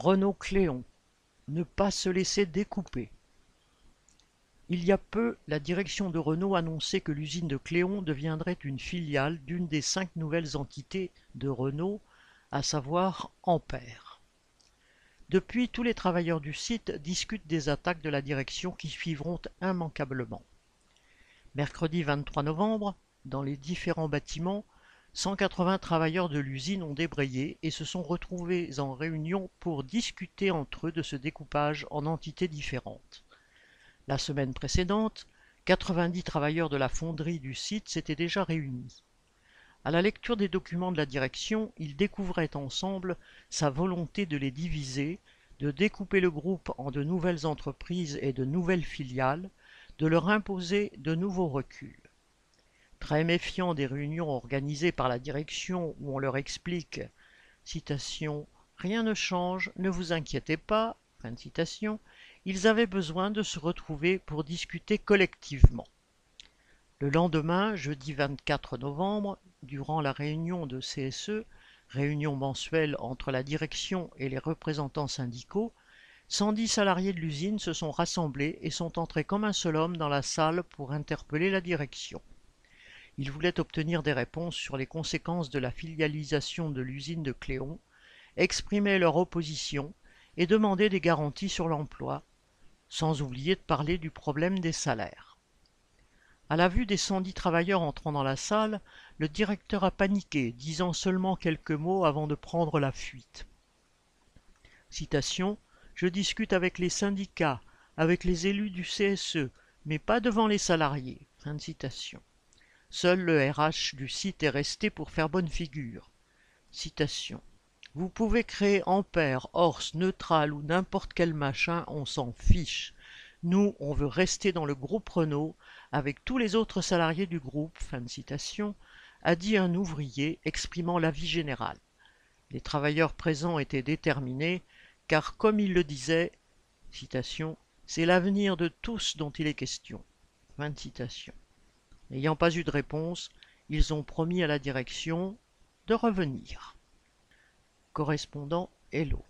Renault-Cléon. Ne pas se laisser découper. Il y a peu, la direction de Renault annonçait que l'usine de Cléon deviendrait une filiale d'une des cinq nouvelles entités de Renault, à savoir Ampère. Depuis, tous les travailleurs du site discutent des attaques de la direction qui suivront immanquablement. Mercredi 23 novembre, dans les différents bâtiments, 180 travailleurs de l'usine ont débrayé et se sont retrouvés en réunion pour discuter entre eux de ce découpage en entités différentes. La semaine précédente, 90 travailleurs de la fonderie du site s'étaient déjà réunis. À la lecture des documents de la direction, ils découvraient ensemble sa volonté de les diviser, de découper le groupe en de nouvelles entreprises et de nouvelles filiales, de leur imposer de nouveaux reculs. Très méfiants des réunions organisées par la direction où on leur explique Rien ne change, ne vous inquiétez pas, ils avaient besoin de se retrouver pour discuter collectivement. Le lendemain, jeudi 24 novembre, durant la réunion de CSE, réunion mensuelle entre la direction et les représentants syndicaux, 110 salariés de l'usine se sont rassemblés et sont entrés comme un seul homme dans la salle pour interpeller la direction. Ils voulaient obtenir des réponses sur les conséquences de la filialisation de l'usine de Cléon, exprimer leur opposition et demander des garanties sur l'emploi, sans oublier de parler du problème des salaires. À la vue des 110 travailleurs entrant dans la salle, le directeur a paniqué, disant seulement quelques mots avant de prendre la fuite. Citation Je discute avec les syndicats, avec les élus du CSE, mais pas devant les salariés. Fin de citation. Seul le RH du site est resté pour faire bonne figure. Citation. Vous pouvez créer Ampère, Horse, Neutral ou n'importe quel machin, on s'en fiche. Nous, on veut rester dans le groupe Renault avec tous les autres salariés du groupe, fin de citation, a dit un ouvrier exprimant l'avis général. Les travailleurs présents étaient déterminés, car comme il le disait, citation, c'est l'avenir de tous dont il est question. Fin de citation. N'ayant pas eu de réponse, ils ont promis à la direction de revenir. Correspondant Hello.